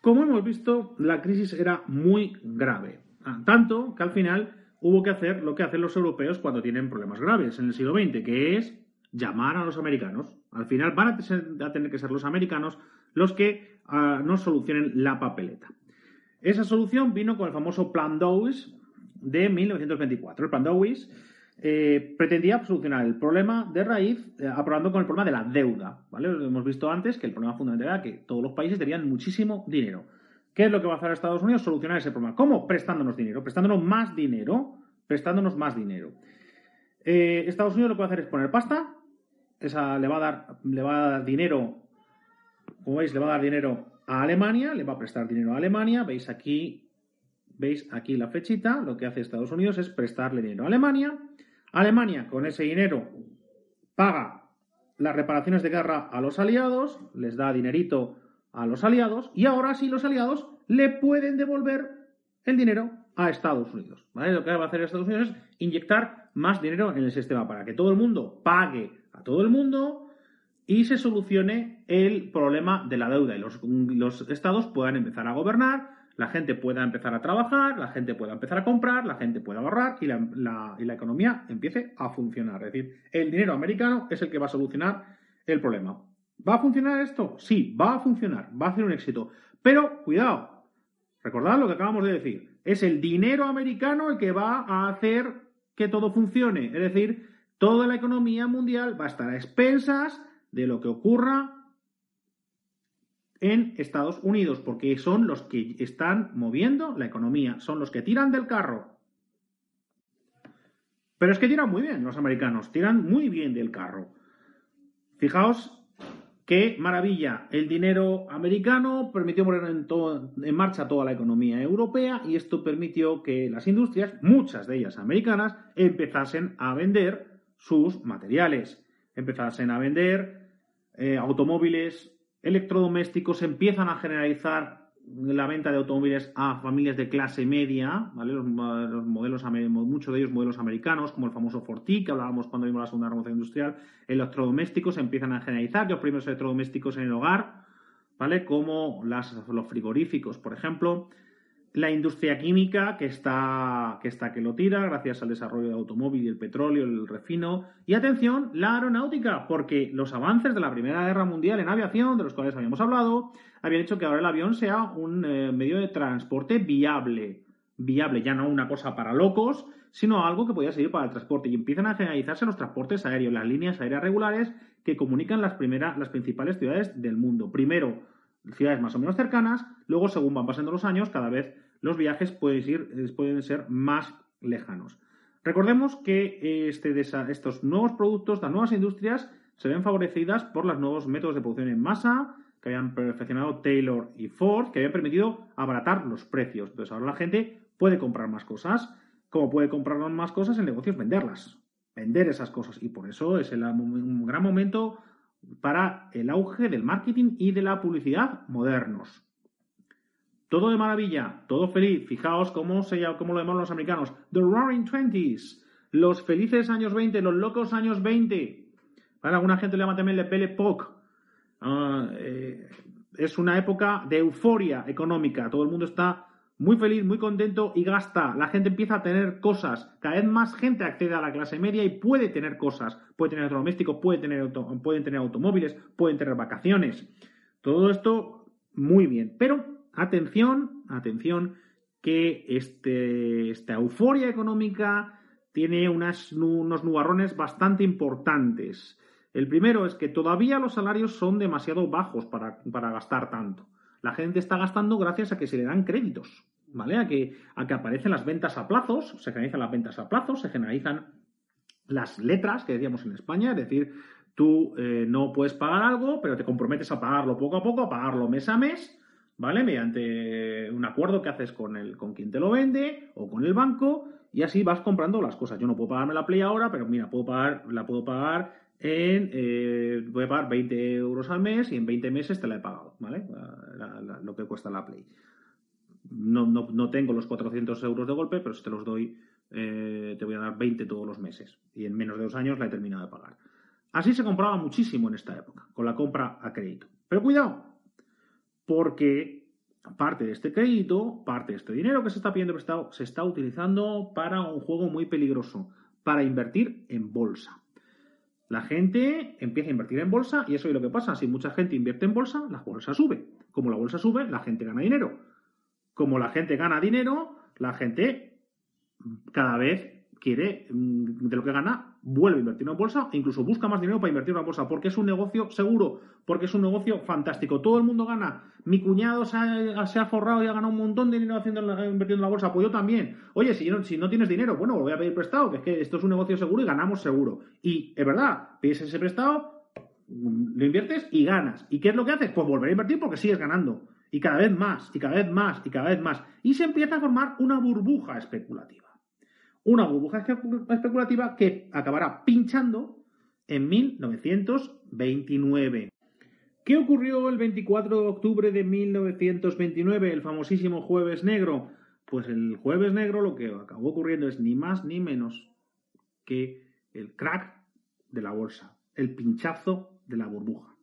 Como hemos visto, la crisis era muy grave, ah, tanto que al final hubo que hacer lo que hacen los europeos cuando tienen problemas graves en el siglo XX, que es llamar a los americanos. Al final van a tener que ser los americanos los que ah, nos solucionen la papeleta. Esa solución vino con el famoso Plan Dawes de 1924. El Plan Dawes eh, pretendía solucionar el problema de raíz eh, aprobando con el problema de la deuda. ¿vale? Hemos visto antes que el problema fundamental era que todos los países tenían muchísimo dinero. ¿Qué es lo que va a hacer Estados Unidos? Solucionar ese problema. ¿Cómo? Prestándonos dinero, prestándonos más dinero, prestándonos más dinero. Eh, Estados Unidos lo que va a hacer es poner pasta, esa le va a dar, le va a dar dinero, como veis, le va a dar dinero a Alemania, le va a prestar dinero a Alemania, veis aquí, veis aquí la flechita, lo que hace Estados Unidos es prestarle dinero a Alemania, Alemania con ese dinero paga las reparaciones de guerra a los aliados, les da dinerito a los aliados y ahora sí los aliados le pueden devolver el dinero a Estados Unidos. Lo que va a hacer Estados Unidos es inyectar más dinero en el sistema para que todo el mundo pague a todo el mundo y se solucione el problema de la deuda y los, los estados puedan empezar a gobernar, la gente pueda empezar a trabajar, la gente pueda empezar a comprar, la gente pueda ahorrar y la, y la economía empiece a funcionar. Es decir, el dinero americano es el que va a solucionar el problema. ¿Va a funcionar esto? Sí, va a funcionar, va a ser un éxito. Pero, cuidado, recordad lo que acabamos de decir, es el dinero americano el que va a hacer que todo funcione. Es decir, toda la economía mundial va a estar a expensas de lo que ocurra en Estados Unidos, porque son los que están moviendo la economía, son los que tiran del carro. Pero es que tiran muy bien los americanos, tiran muy bien del carro. Fijaos qué maravilla, el dinero americano permitió poner en, marcha toda la economía europea y esto permitió que las industrias, muchas de ellas americanas, empezasen a vender sus materiales, empezasen a vender eh, automóviles, electrodomésticos, empiezan a generalizar la venta de automóviles a familias de clase media, ¿vale? Los, modelos, muchos de ellos modelos americanos, como el famoso Forti, que hablábamos cuando vimos la segunda revolución industrial, electrodomésticos empiezan a generalizar, los primeros electrodomésticos en el hogar, ¿vale? Como las, los frigoríficos, por ejemplo, la industria química que está, que está que lo tira gracias al desarrollo del automóvil el petróleo, el refino. Y atención, la aeronáutica, porque los avances de la Primera Guerra Mundial en aviación, de los cuales habíamos hablado, habían hecho que ahora el avión sea un eh, medio de transporte viable. Viable, ya no una cosa para locos, sino algo que podía servir para el transporte. Y empiezan a generalizarse los transportes aéreos, las líneas aéreas regulares que comunican las, primeras, las principales ciudades del mundo. Primero, ciudades más o menos cercanas, luego según van pasando los años, cada vez los viajes pueden, ir, pueden ser más lejanos. Recordemos que este, estos nuevos productos, estas nuevas industrias, se ven favorecidas por los nuevos métodos de producción en masa que habían perfeccionado Taylor y Ford, que habían permitido abaratar los precios. Entonces ahora la gente puede comprar más cosas. Como puede comprar más cosas, el negocio es venderlas, vender esas cosas. Y por eso es un gran momento para el auge del marketing y de la publicidad modernos. Todo de maravilla, todo feliz. Fijaos cómo, se, cómo lo llaman los americanos. The Roaring Twenties. Los felices años 20, los locos años 20. Para alguna gente le llama también le Belle Époque. Ah, eh, es una época de euforia económica. Todo el mundo está muy feliz, muy contento y gasta. La gente empieza a tener cosas. Cada vez más gente accede a la clase media y puede tener cosas. Puede tener domésticos, puede tener pueden tener automóviles, pueden tener vacaciones. Todo esto muy bien. Pero atención, atención, que este, esta euforia económica tiene unos nubarrones bastante importantes. El primero es que todavía los salarios son demasiado bajos para, para gastar tanto. La gente está gastando gracias a que se le dan créditos. ¿Vale? A que, a que aparecen las ventas a plazos, se generalizan las ventas a plazos, se generalizan las letras que decíamos en España, es decir, tú eh, no puedes pagar algo, pero te comprometes a pagarlo poco a poco, a pagarlo mes a mes, ¿vale? Mediante un acuerdo que haces con, el, con quien te lo vende o con el banco y así vas comprando las cosas. Yo no puedo pagarme la Play ahora, pero mira, puedo pagar, la puedo pagar en, eh, pagar 20 euros al mes y en 20 meses te la he pagado, ¿vale? lo que cuesta la Play no, no, tengo los 400 euros de golpe, pero si te los doy, eh, te voy a dar 20 todos los meses. Y en menos de dos años la he terminado de pagar. Así se compraba muchísimo en esta época, con la compra a crédito. Pero cuidado, porque parte de este crédito, parte de este dinero que se está pidiendo prestado, se está utilizando para un juego muy peligroso, para invertir en bolsa. La gente empieza a invertir en bolsa y eso es lo que pasa. Si mucha gente invierte en bolsa, la bolsa sube. Como la bolsa sube, la gente gana dinero. Como la gente gana dinero, la gente cada vez quiere, mm, de lo que gana, vuelve a invertir en bolsa incluso busca más dinero para invertir en bolsa, porque es un negocio seguro, porque es un negocio fantástico. Todo el mundo gana. Mi cuñado se ha, forrado y ha ganado un montón de dinero haciendo, invirtiendo en la bolsa, pues yo también. Oye, si no, si no tienes dinero, bueno, voy a pedir prestado, que es que esto es un negocio seguro y ganamos seguro. Y es verdad, pides ese prestado, lo inviertes y ganas. ¿Y qué es lo que haces? Pues volver a invertir porque sigues ganando. Y cada vez más, y cada vez más, y cada vez más. Y se empieza a formar una burbuja especulativa una burbuja especulativa que acabará pinchando en 1929. ¿Qué ocurrió el 24 de octubre de 1929, el famosísimo jueves negro? Pues el jueves negro lo que acabó ocurriendo es ni más ni menos que el crack de la bolsa, el pinchazo de la burbuja.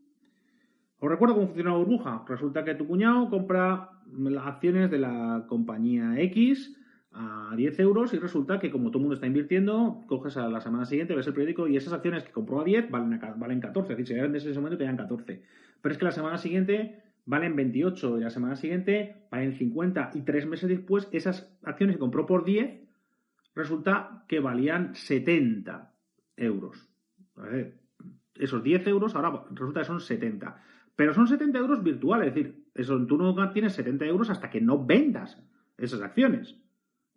¿Os recuerdo cómo funciona la burbuja? Resulta que tu cuñado compra las acciones de la compañía X a 10 euros y resulta que como todo el mundo está invirtiendo, coges a la semana siguiente, ves el periódico y esas acciones que compró a 10 valen, valen 14. Es decir, si vendes en ese momento te dan 14. Pero es que la semana siguiente valen 28 y la semana siguiente valen 50 y tres meses después esas acciones que compró por 10 resulta que valían 70 euros. Esos 10 euros ahora resulta que son 70. Pero son 70 euros virtuales, es decir, eso, tú no tienes 70 euros hasta que no vendas esas acciones.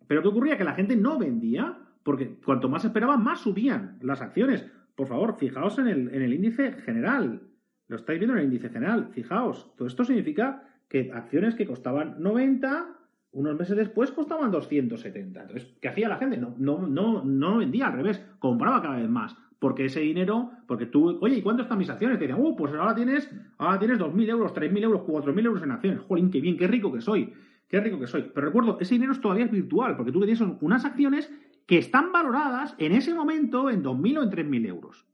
Pero ¿qué ocurría? Que la gente no vendía, porque cuanto más esperaban, más subían las acciones. Por favor, fijaos en el, índice general. Lo estáis viendo en el índice general. Fijaos, todo esto significa que acciones que costaban 90, unos meses después costaban 270. Entonces, ¿qué hacía la gente? No, no, no, no vendía, al revés, compraba cada vez más. Porque ese dinero, porque tú, oye, ¿y cuánto están mis acciones? Te decían, uh, pues ahora tienes, ahora tienes 2.000 euros, 3.000 euros, 4.000 euros en acciones. Jolín, qué bien, qué rico que soy. Qué rico que soy. Pero recuerdo, ese dinero todavía es virtual, porque tú tienes unas acciones que están valoradas en ese momento en 2.000 o en 3.000 euros.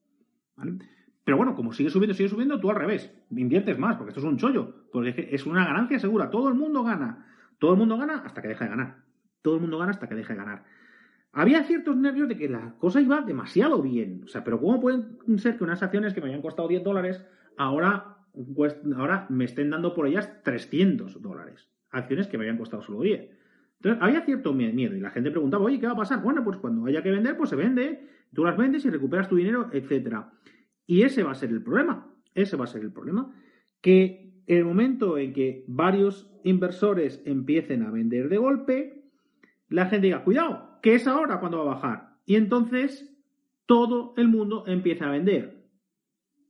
Pero bueno, como sigue subiendo, sigue subiendo, tú al revés, inviertes más, porque esto es un chollo, porque es una ganancia segura, todo el mundo gana, todo el mundo gana hasta que deja de ganar, todo el mundo gana hasta que deja de ganar. Había ciertos nervios de que la cosa iba demasiado bien, o sea, pero ¿cómo pueden ser que unas acciones que me habían costado 10 dólares ahora, pues, ahora me estén dando por ellas 300 dólares? acciones que me habían costado solo 10. Entonces, había cierto miedo y la gente preguntaba, oye, ¿qué va a pasar? Bueno, pues cuando haya que vender, pues se vende, tú las vendes y recuperas tu dinero, etc. Y ese va a ser el problema, ese va a ser el problema, que el momento en que varios inversores empiecen a vender de golpe, la gente diga, cuidado, que es ahora cuando va a bajar. Y entonces todo el mundo empieza a vender.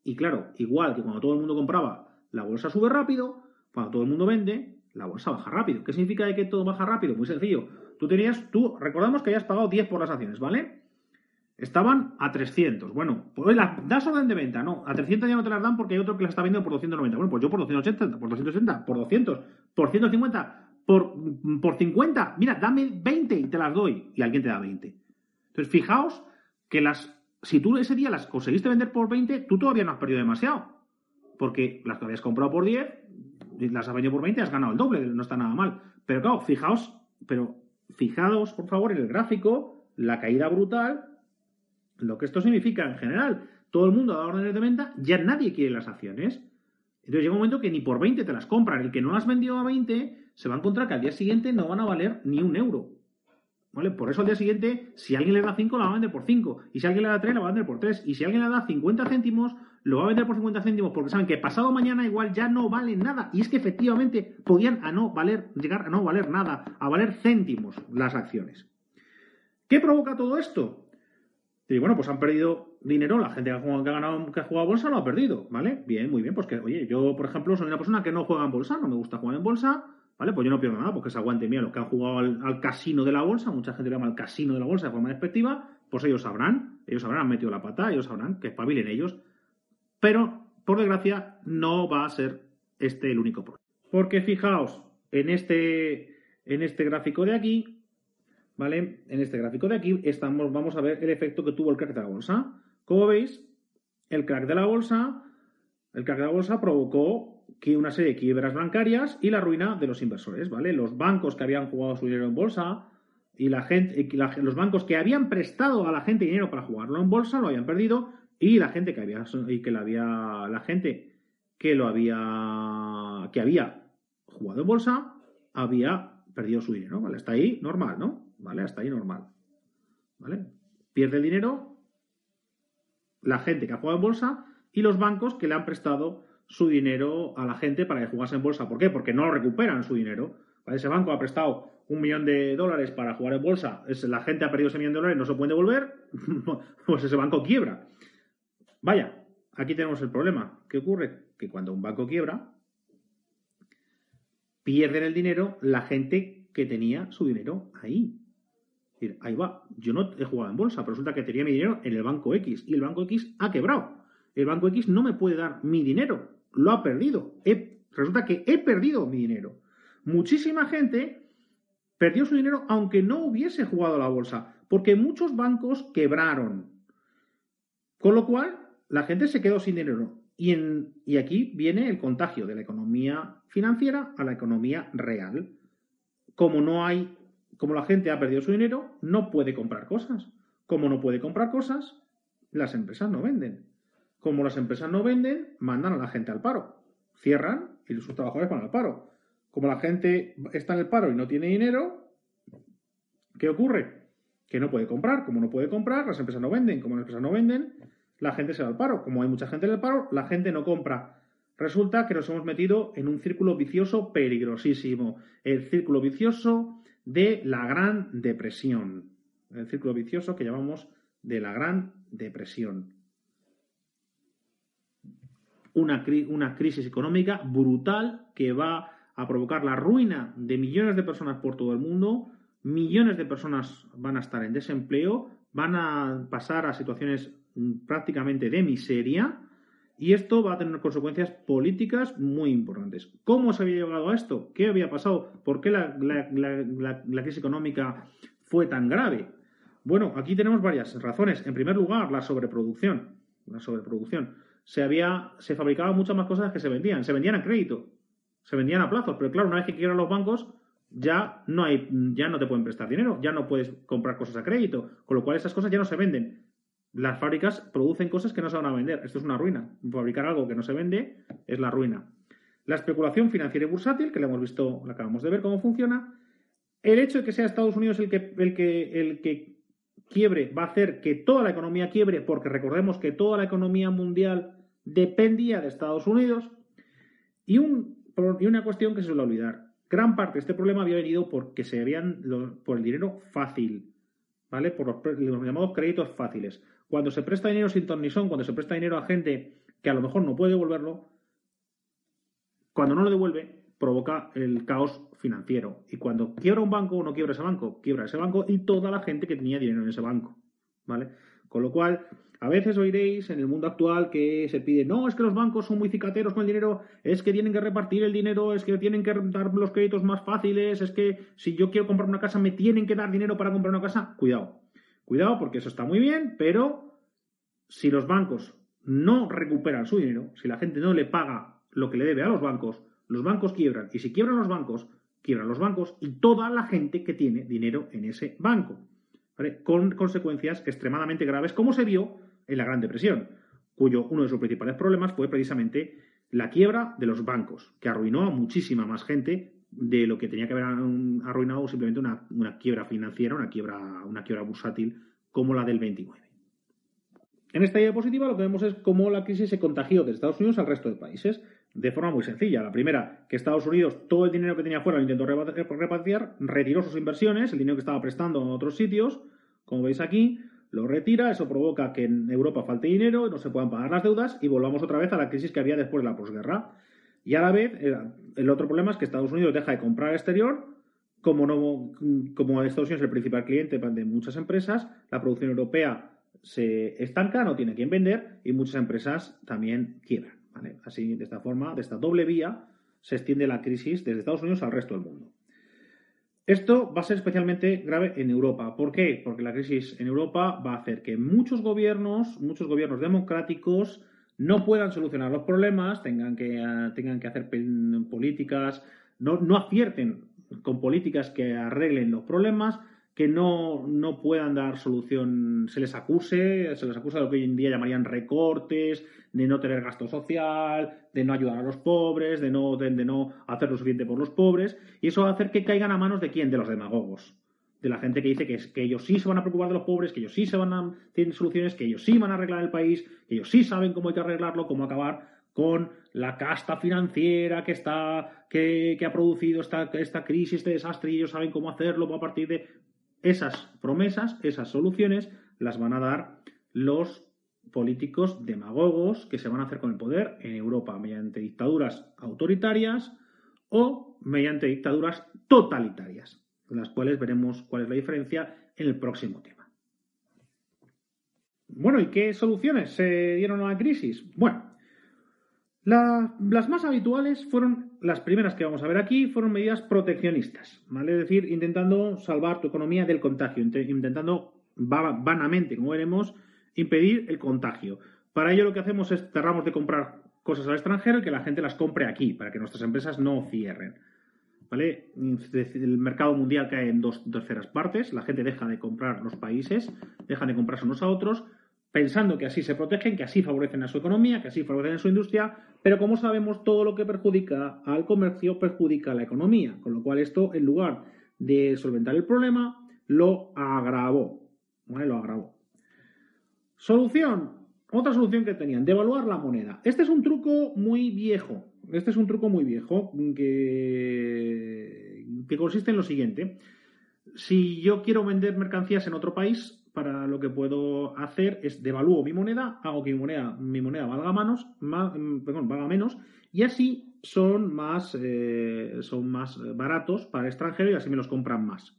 Y claro, igual que cuando todo el mundo compraba, la bolsa sube rápido, cuando todo el mundo vende, la bolsa baja rápido. ¿Qué significa que todo baja rápido? Muy sencillo. Tú tenías, tú, recordamos que habías pagado 10 por las acciones, ¿vale? Estaban a 300. Bueno, pues la, das orden de venta, no. A 300 ya no te las dan porque hay otro que las está vendiendo por 290. Bueno, pues yo por 280, por 280, por 200, por 150, por, por 50. Mira, dame 20 y te las doy. Y alguien te da 20. Entonces, fijaos que las, si tú ese día las conseguiste vender por 20, tú todavía no has perdido demasiado. Porque las que habías comprado por 10, las has vendido por 20, has ganado el doble, no está nada mal. Pero claro, fijaos, pero fijaos, por favor, en el gráfico, la caída brutal, lo que esto significa en general. Todo el mundo da órdenes de venta, ya nadie quiere las acciones. Entonces llega un momento que ni por 20 te las compran. El que no las vendió a 20 se va a encontrar que al día siguiente no van a valer ni un euro. ¿Vale? Por eso al día siguiente, si alguien le da 5, la va a vender por 5. Y si alguien le da 3, la va a vender por 3. Y si alguien le da 50 céntimos, lo va a vender por 50 céntimos porque saben que pasado mañana igual ya no vale nada. Y es que efectivamente podían a no valer, llegar a no valer nada, a valer céntimos las acciones. ¿Qué provoca todo esto? Y bueno, pues han perdido dinero, la gente que ha, jugado, que ha ganado, que ha jugado a bolsa lo ha perdido, ¿vale? Bien, muy bien, pues que, oye, yo, por ejemplo, soy una persona que no juega en bolsa, no me gusta jugar en bolsa, ¿vale? Pues yo no pierdo nada, porque es aguante mío. Los que han jugado al, casino de la bolsa, mucha gente le llama al casino de la bolsa de forma despectiva, pues ellos sabrán, ellos sabrán, han metido la pata, ellos sabrán que espabilen ellos. Pero, por desgracia, no va a ser este el único problema. Porque fijaos, en este, en este gráfico de aquí, ¿vale? En este gráfico de aquí estamos, vamos a ver el efecto que tuvo el crack de la bolsa. Como veis, el crack de la bolsa, el crack de la bolsa provocó una serie de quiebras bancarias y la ruina de los inversores, ¿vale? Los bancos que habían jugado su dinero en bolsa y la gente, los bancos que habían prestado a la gente dinero para jugarlo en bolsa lo habían perdido y la gente que había y que la había la gente que lo había que había jugado en bolsa había perdido su dinero, ¿vale? Hasta ahí normal, ¿no? ¿Vale? Hasta ahí normal. ¿Vale? Pierde el dinero la gente que ha jugado en bolsa y los bancos que le han prestado su dinero a la gente para que jugase en bolsa. ¿Por qué? Porque no recuperan su dinero. Ese banco ha prestado un millón de dólares para jugar en bolsa, la gente ha perdido ese millón de dólares, no se puede devolver, pues ese banco quiebra. Vaya, aquí tenemos el problema. ¿Qué ocurre? Que cuando un banco quiebra, pierden el dinero la gente que tenía su dinero ahí. Ahí va, yo no he jugado en bolsa, pero resulta que tenía mi dinero en el banco X y el banco X ha quebrado. El banco X no me puede dar mi dinero, lo ha perdido. resulta que he perdido mi dinero. Muchísima gente perdió su dinero aunque no hubiese jugado a la bolsa, porque muchos bancos quebraron. Con lo cual, la gente se quedó sin dinero. Y, y aquí viene el contagio de la economía financiera a la economía real. Como no hay como la gente ha perdido su dinero, no puede comprar cosas. Como no puede comprar cosas, las empresas no venden. Como las empresas no venden, mandan a la gente al paro. Cierran y sus trabajadores van al paro. Como la gente está en el paro y no tiene dinero, ¿qué ocurre? Que no puede comprar. Como no puede comprar, las empresas no venden. Como las empresas no venden, la gente se va al paro. Como hay mucha gente en el paro, la gente no compra. Resulta que nos hemos metido en un círculo vicioso peligrosísimo. El círculo vicioso de la Gran Depresión. El círculo vicioso que llamamos de la Gran Depresión. Una, crisis económica brutal que va a provocar la ruina de millones de personas por todo el mundo. Millones de personas van a estar en desempleo, van a pasar a situaciones prácticamente de miseria y esto va a tener consecuencias políticas muy importantes. ¿Cómo se había llegado a esto? ¿Qué había pasado? ¿Por qué la, crisis económica fue tan grave? Bueno, aquí tenemos varias razones. En primer lugar, la sobreproducción. La sobreproducción. Se había, se fabricaban muchas más cosas que se vendían. Se vendían a crédito. Se vendían a plazos. Pero claro, una vez que quiebran los bancos, ya no hay, ya no te pueden prestar dinero, ya no puedes comprar cosas a crédito. Con lo cual esas cosas ya no se venden las fábricas producen cosas que no se van a vender. Esto es una ruina. Fabricar algo que no se vende es la ruina. La especulación financiera y bursátil, que la hemos visto, la acabamos de ver cómo funciona. El hecho de que sea Estados Unidos el que, el que, el que quiebre va a hacer que toda la economía quiebre, porque recordemos que toda la economía mundial dependía de Estados Unidos. Y, un, y una cuestión que se suele olvidar. Gran parte de este problema había venido porque se habían por el dinero fácil, ¿vale? Por los llamados créditos fáciles. Cuando se presta dinero sin ton ni son, cuando se presta dinero a gente que a lo mejor no puede devolverlo, cuando no lo devuelve, provoca el caos financiero. Y cuando quiebra un banco, no quiebra ese banco, quiebra ese banco y toda la gente que tenía dinero en ese banco. ¿Vale? Con lo cual, a veces oiréis en el mundo actual que se pide, no, es que los bancos son muy cicateros con el dinero, es que tienen que repartir el dinero, es que tienen que dar los créditos más fáciles, es que si yo quiero comprar una casa me tienen que dar dinero para comprar una casa. Cuidado, Cuidado porque eso está muy bien, pero si los bancos no recuperan su dinero, si la gente no le paga lo que le debe a los bancos, los bancos quiebran. Y si quiebran los bancos, quiebran los bancos y toda la gente que tiene dinero en ese banco. Con consecuencias extremadamente graves, como se vio en la Gran Depresión, cuyo uno de sus principales problemas fue precisamente la quiebra de los bancos, que arruinó a muchísima más gente de lo que tenía que haber arruinado simplemente una, quiebra financiera, una quiebra, una quiebra bursátil como la del 29. En esta diapositiva lo que vemos es cómo la crisis se contagió de Estados Unidos al resto de países de forma muy sencilla. La primera, que Estados Unidos todo el dinero que tenía fuera lo intentó repatriar, retiró sus inversiones, el dinero que estaba prestando en otros sitios, como veis aquí, lo retira, eso provoca que en Europa falte dinero, no se puedan pagar las deudas y volvamos otra vez a la crisis que había después de la posguerra. Y a la vez, el otro problema es que Estados Unidos deja de comprar exterior, como, no, como Estados Unidos es el principal cliente de muchas empresas, la producción europea se estanca, no tiene quien vender y muchas empresas también quiebran. Así, de esta forma, de esta doble vía, se extiende la crisis desde Estados Unidos al resto del mundo. Esto va a ser especialmente grave en Europa. ¿Por qué? Porque la crisis en Europa va a hacer que muchos gobiernos, muchos gobiernos democráticos, no puedan solucionar los problemas, tengan que, ah, tengan que hacer políticas, no, no acierten con políticas que arreglen los problemas, que no, no, puedan dar solución, se les acuse, se les acusa de lo que hoy en día llamarían recortes, de no tener gasto social, de no ayudar a los pobres, de no, de, no hacer lo suficiente por los pobres, y eso va a hacer que caigan a manos de quién, de los demagogos, de la gente que dice que, que ellos sí se van a preocupar de los pobres, que ellos sí se van a, tienen soluciones, que ellos sí van a arreglar el país, que ellos sí saben cómo hay que arreglarlo, cómo acabar con la casta financiera que está que, que ha producido esta, esta crisis, este desastre, y ellos saben cómo hacerlo a partir de esas promesas, esas soluciones, las van a dar los políticos demagogos que se van a hacer con el poder en Europa mediante dictaduras autoritarias o mediante dictaduras totalitarias, las cuales veremos cuál es la diferencia en el próximo tema. Bueno, ¿y qué soluciones se dieron a la crisis? Bueno, las más habituales fueron, las primeras que vamos a ver aquí, fueron medidas proteccionistas, ¿vale? Es decir, intentando salvar tu economía del contagio, intentando vanamente, como veremos, impedir el contagio. Para ello lo que hacemos es cerramos de comprar cosas al extranjero y que la gente las compre aquí, para que nuestras empresas no cierren. ¿Vale? El mercado mundial cae en dos terceras partes, la gente deja de comprar los países, dejan de comprarse unos a otros, pensando que así se protegen, que así favorecen a su economía, que así favorecen a su industria, pero como sabemos, todo lo que perjudica al comercio perjudica a la economía, con lo cual esto, en lugar de solventar el problema, lo agravó. Lo agravó. Solución. Otra solución que tenían, devaluar la moneda. Este es un truco muy viejo. Este es un truco muy viejo que, que consiste en lo siguiente. Si yo quiero vender mercancías en otro país, para lo que puedo hacer es devalúo mi moneda, hago que mi moneda, mi moneda valga, perdón, valga menos, y así son más, eh, son más baratos para el extranjero y así me los compran más.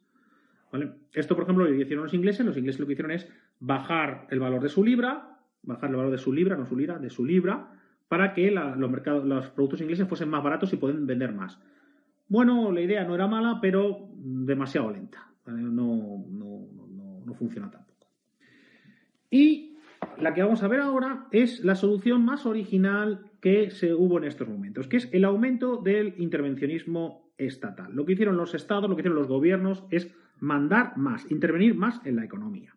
Esto, por ejemplo, lo hicieron los ingleses. Los ingleses lo que hicieron es bajar el valor de su libra, bajar el valor de su libra, no su lira, de su libra, para que los, mercados, los productos ingleses fuesen más baratos y pueden vender más. Bueno, la idea no era mala, pero demasiado lenta. No, no, no funciona tanto. Y la que vamos a ver ahora es la solución más original que se hubo en estos momentos, que es el aumento del intervencionismo estatal. Lo que hicieron los estados, lo que hicieron los gobiernos es mandar más, intervenir más en la economía.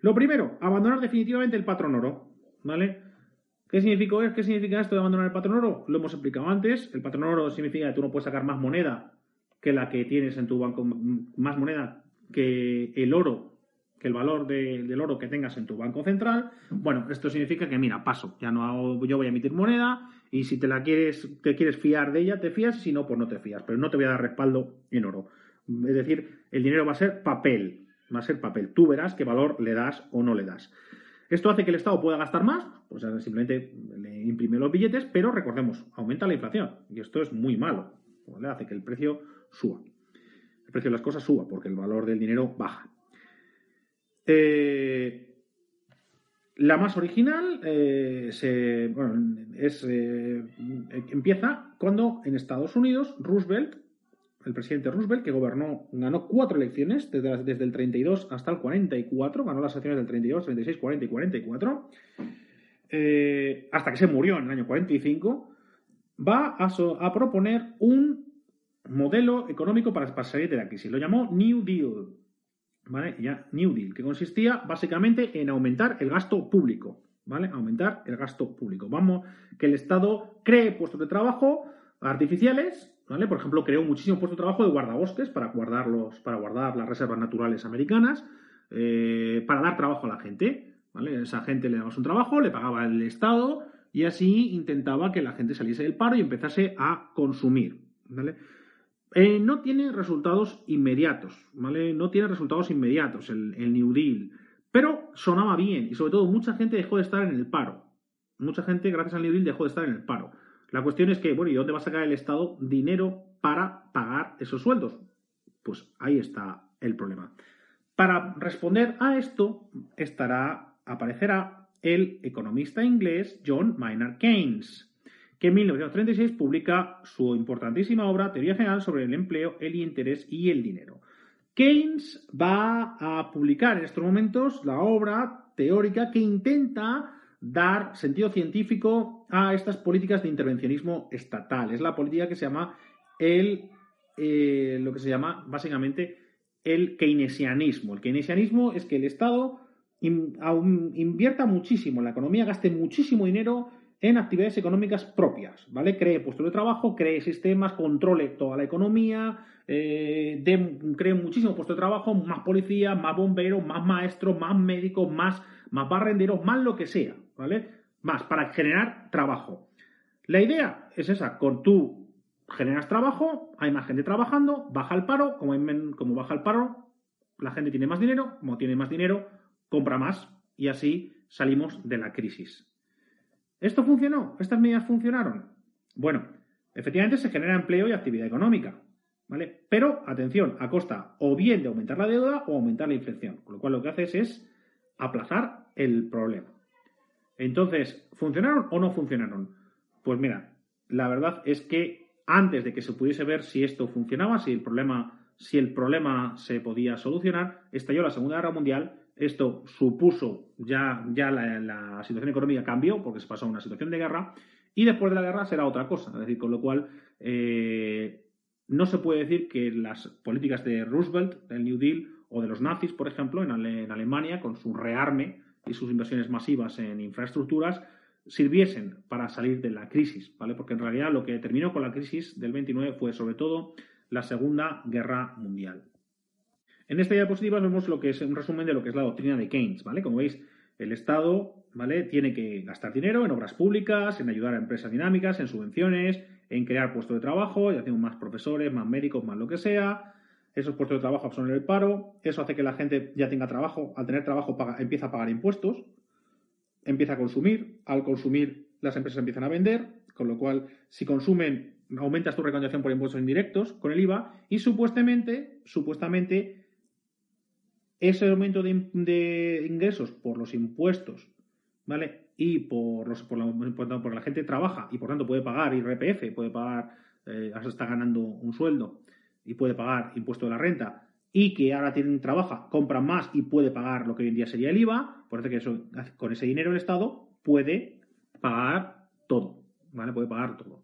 Lo primero, abandonar definitivamente el patrón oro, ¿vale? ¿Qué ¿Qué significa esto de abandonar el patrón oro? Lo hemos explicado antes. El patrón oro significa que tú no puedes sacar más moneda que la que tienes en tu banco, más moneda que el oro que el valor del oro que tengas en tu banco central. Bueno, esto significa que, mira, paso, ya no yo voy a emitir moneda y si te la quieres, te quieres fiar de ella, te fías, si no, pues no te fías, pero no te voy a dar respaldo en oro. Es decir, el dinero va a ser papel, va a ser papel. Tú verás qué valor le das o no le das. Esto hace que el Estado pueda gastar más, pues simplemente le imprime los billetes, pero recordemos, aumenta la inflación y esto es muy malo, hace que el precio suba. El precio de las cosas suba porque el valor del dinero baja. Eh, la más original eh, es, eh, empieza cuando en Estados Unidos Roosevelt, el presidente Roosevelt, que gobernó, ganó cuatro elecciones desde, desde, el 32 hasta el 44, ganó las elecciones del 32, 36, 40 y 44, hasta que se murió en el año 45, va a, a proponer un modelo económico para, para salir de la crisis. Lo llamó New Deal. ¿Vale? Ya New Deal, que consistía básicamente en aumentar el gasto público, ¿vale? Aumentar el gasto público. Vamos, que el Estado cree puestos de trabajo artificiales, ¿vale? Por ejemplo, creó muchísimos puestos de trabajo de guardabosques para, guardarlos, para guardar las reservas naturales americanas, eh, para dar trabajo a la gente, ¿vale? Esa gente le daba un trabajo, le pagaba el Estado y así intentaba que la gente saliese del paro y empezase a consumir, ¿vale? Eh, no tiene resultados inmediatos, ¿vale? No tiene resultados inmediatos el, New Deal, pero sonaba bien y sobre todo mucha gente dejó de estar en el paro. Mucha gente, gracias al New Deal, dejó de estar en el paro. La cuestión es que, bueno, ¿y dónde va a sacar el Estado dinero para pagar esos sueldos? Pues ahí está el problema. Para responder a esto estará, aparecerá el economista inglés John Maynard Keynes que en 1936 publica su importantísima obra Teoría General sobre el empleo, el interés y el dinero. Keynes va a publicar en estos momentos la obra teórica que intenta dar sentido científico a estas políticas de intervencionismo estatal. Es la política que se llama el, eh, lo que se llama básicamente el keynesianismo. El keynesianismo es que el Estado invierta muchísimo en la economía, gaste muchísimo dinero en actividades económicas propias, ¿vale? Cree puestos de trabajo, cree sistemas, controle toda la economía, eh, cree muchísimo puestos de trabajo, más policías, más bomberos, más maestros, más médicos, más, más barrenderos, más lo que sea, ¿vale? Más, para generar trabajo. La idea es esa, con tú generas trabajo, hay más gente trabajando, baja el paro, como, como baja el paro, la gente tiene más dinero, como tiene más dinero, compra más y así salimos de la crisis. ¿Esto funcionó? ¿Estas medidas funcionaron? Bueno, efectivamente se genera empleo y actividad económica, ¿vale? Pero, atención, a costa o bien de aumentar la deuda o aumentar la inflación, con lo cual lo que haces es aplazar el problema. Entonces, ¿funcionaron o no funcionaron? Pues mira, la verdad es que antes de que se pudiese ver si esto funcionaba, si el problema, si el problema se podía solucionar, estalló la Segunda Guerra Mundial esto supuso ya, ya la, situación económica cambió porque se pasó a una situación de guerra y después de la guerra será otra cosa. Es decir, con lo cual eh, no se puede decir que las políticas de Roosevelt, del New Deal o de los nazis, por ejemplo, en, Alemania, con su rearme y sus inversiones masivas en infraestructuras, sirviesen para salir de la crisis, ¿vale? Porque en realidad lo que terminó con la crisis del 29 fue sobre todo la Segunda Guerra Mundial. En esta diapositiva vemos lo que es un resumen de lo que es la doctrina de Keynes, ¿vale? Como veis, el Estado, ¿vale? Tiene que gastar dinero en obras públicas, en ayudar a empresas dinámicas, en subvenciones, en crear puestos de trabajo, ya hacemos más profesores, más médicos, más lo que sea. Esos puestos de trabajo absorben el paro, eso hace que la gente ya tenga trabajo, al tener trabajo empieza a pagar impuestos, empieza a consumir, al consumir las empresas empiezan a vender, con lo cual si consumen aumentas tu recaudación por impuestos indirectos con el IVA y supuestamente, supuestamente ese aumento de, ingresos por los impuestos, ¿vale? Y por los por la, porque la gente trabaja y por tanto puede pagar IRPF, puede pagar, eh, está ganando un sueldo y puede pagar impuesto de la renta y que ahora tienen trabaja, compran más y puede pagar lo que hoy en día sería el IVA, por eso que con ese dinero el Estado puede pagar todo, ¿vale? Puede pagar todo.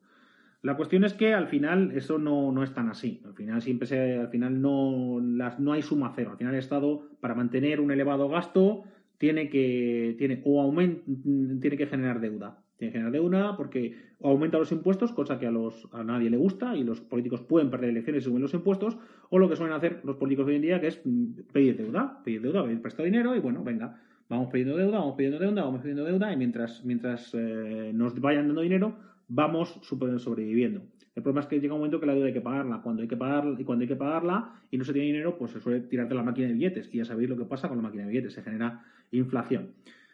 La cuestión es que al final eso no, no es tan así. Al final siempre se, al final no, las, no hay suma cero. Al final el Estado, para mantener un elevado gasto, tiene que, tiene, o tiene que generar deuda. Tiene que generar deuda porque o aumenta los impuestos, cosa que a, los, a nadie le gusta, y los políticos pueden perder elecciones y suben los impuestos, o lo que suelen hacer los políticos hoy en día, que es pedir deuda, pedir deuda, pedir prestado dinero, y bueno, venga, vamos pidiendo deuda, vamos pidiendo deuda, vamos pidiendo deuda, y mientras, mientras eh, nos vayan dando dinero, vamos sobreviviendo. El problema es que llega un momento que la deuda hay que pagarla. Cuando hay que pagarla y cuando hay que pagarla y no se tiene dinero, pues se suele tirar de la máquina de billetes. Y ya sabéis lo que pasa con la máquina de billetes, se genera inflación.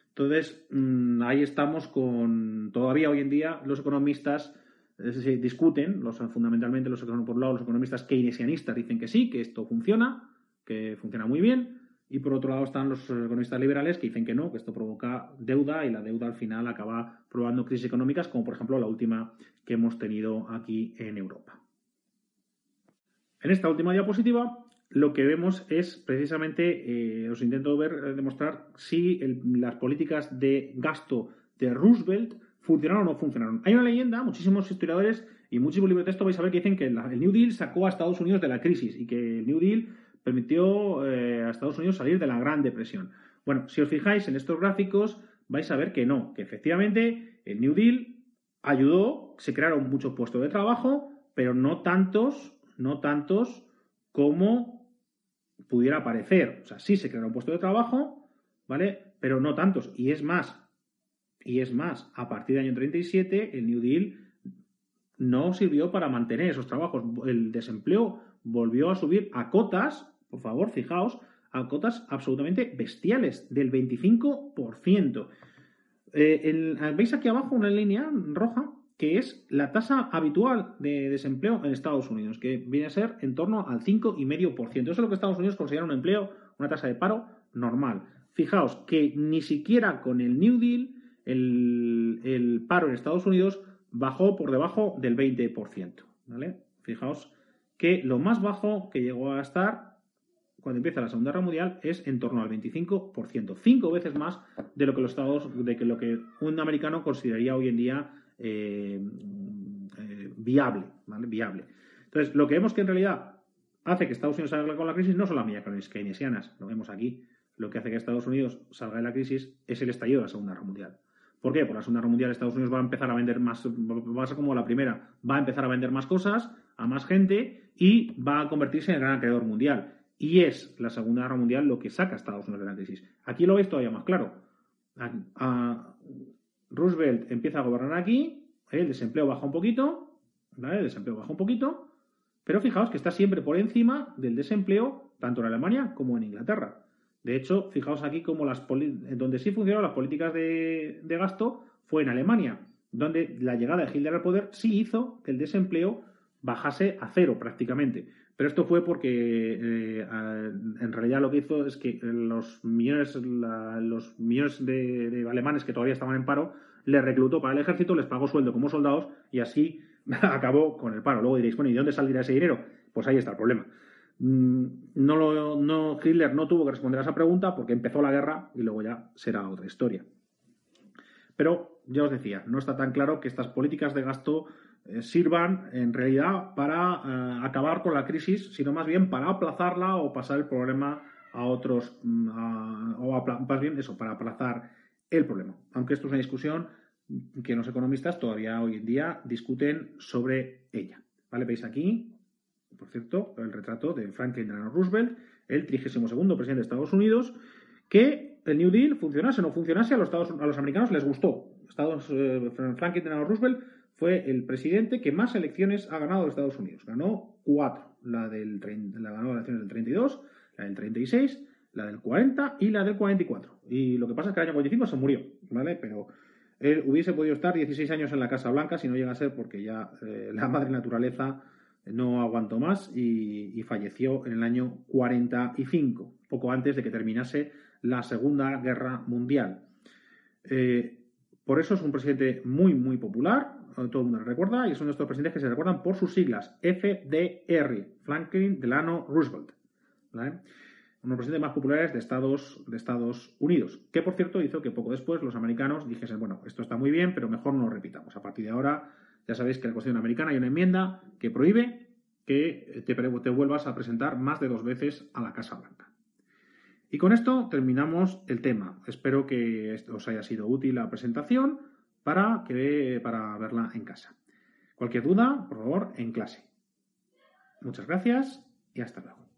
Entonces, mm, ahí estamos con. Todavía hoy en día los economistas se discuten, los, fundamentalmente los, por un lado, los economistas keynesianistas dicen que sí, que esto funciona, que funciona muy bien, y por otro lado están los economistas liberales que dicen que no, que esto provoca deuda y la deuda al final acaba probando crisis económicas, como por ejemplo la última que hemos tenido aquí en Europa. En esta última diapositiva lo que vemos es precisamente, eh, os intento ver, eh, demostrar si las políticas de gasto de Roosevelt funcionaron o no funcionaron. Hay una leyenda, muchísimos historiadores y muchísimos libros de texto vais a ver que dicen que el New Deal sacó a Estados Unidos de la crisis y que el New Deal permitió eh, a Estados Unidos salir de la Gran Depresión. Bueno, si os fijáis en estos gráficos, vais a ver que no, que efectivamente el New Deal ayudó, se crearon muchos puestos de trabajo, pero no tantos, no tantos como pudiera parecer. O sea, sí se crearon puestos de trabajo, ¿vale? Pero no tantos. Y es más, y es más, a partir del año 37, el New Deal no sirvió para mantener esos trabajos. El desempleo volvió a subir a cotas, por favor, fijaos, a cotas absolutamente bestiales, del 25%. Eh, Veis aquí abajo una línea roja que es la tasa habitual de desempleo en Estados Unidos, que viene a ser en torno al 5,5%. Eso es lo que Estados Unidos considera un empleo, una tasa de paro normal. Fijaos que ni siquiera con el New Deal el, paro en Estados Unidos bajó por debajo del 20%. ¿vale? Fijaos que lo más bajo que llegó a estar cuando empieza la Segunda Guerra Mundial, es en torno al 25%, cinco veces más de lo que los Estados, de que lo que un americano consideraría hoy en día eh, eh, viable. Viable. Entonces, lo que vemos que en realidad hace que Estados Unidos salga con la crisis no son las medidas keynesianas, lo vemos aquí. Lo que hace que Estados Unidos salga de la crisis es el estallido de la Segunda Guerra Mundial. ¿Por qué? Por la Segunda Guerra Mundial Estados Unidos va a empezar a vender más, va como la primera, va a empezar a vender más cosas a más gente y va a convertirse en el gran creador mundial. Y es la Segunda Guerra Mundial lo que saca a Estados Unidos de la crisis. Aquí lo veis todavía más claro. Roosevelt empieza a gobernar aquí, el desempleo baja un poquito, ¿vale? El desempleo baja un poquito, pero fijaos que está siempre por encima del desempleo tanto en Alemania como en Inglaterra. De hecho, fijaos aquí como las donde sí funcionaron las políticas de, gasto fue en Alemania, donde la llegada de Hitler al poder sí hizo que el desempleo bajase a cero prácticamente. Pero esto fue porque eh, en realidad lo que hizo es que los millones, los de, alemanes que todavía estaban en paro les reclutó para el ejército, les pagó sueldo como soldados y así acabó con el paro. Luego diréis, bueno, ¿y de dónde saldrá ese dinero? Pues ahí está el problema. Mm, no, no, Hitler no tuvo que responder a esa pregunta porque empezó la guerra y luego ya será otra historia. Pero ya os decía, no está tan claro que estas políticas de gasto sirvan en realidad para eh, acabar con la crisis, sino más bien para aplazarla o pasar el problema a otros, mm, o más bien eso, para aplazar el problema. Aunque esto es una discusión que los economistas todavía hoy en día discuten sobre ella. ¿Vale? Veis aquí por cierto, el retrato de Franklin Delano Roosevelt, el 32 presidente de Estados Unidos, que el New Deal funcionase o no funcionase, a los, a los americanos les gustó. Estados, eh, Franklin Delano Roosevelt fue el presidente que más elecciones ha ganado de Estados Unidos. Ganó cuatro. La del la ganó elecciones del 32, la del 36, la del 40 y la del 44. Y lo que pasa es que el año 45 se murió, ¿vale? Pero él hubiese podido estar 16 años en la Casa Blanca si no llega a ser porque ya eh, la madre naturaleza no aguantó más y, falleció en el año 45, poco antes de que terminase la Segunda Guerra Mundial. Eh, por eso es un presidente muy, muy popular, todo el mundo lo recuerda, y uno de estos presidentes que se recuerdan por sus siglas, FDR, Franklin Delano Roosevelt. Uno de los presidentes más populares de Estados, de Estados Unidos, que por cierto hizo que poco después los americanos dijesen, bueno, esto está muy bien, pero mejor no lo repitamos. A partir de ahora ya sabéis que en la Constitución americana hay una enmienda que prohíbe que te vuelvas a presentar más de dos veces a la Casa Blanca. Y con esto terminamos el tema. Espero que os haya sido útil la presentación para, que, para verla en casa. Cualquier duda, por favor, en clase. Muchas gracias y hasta luego.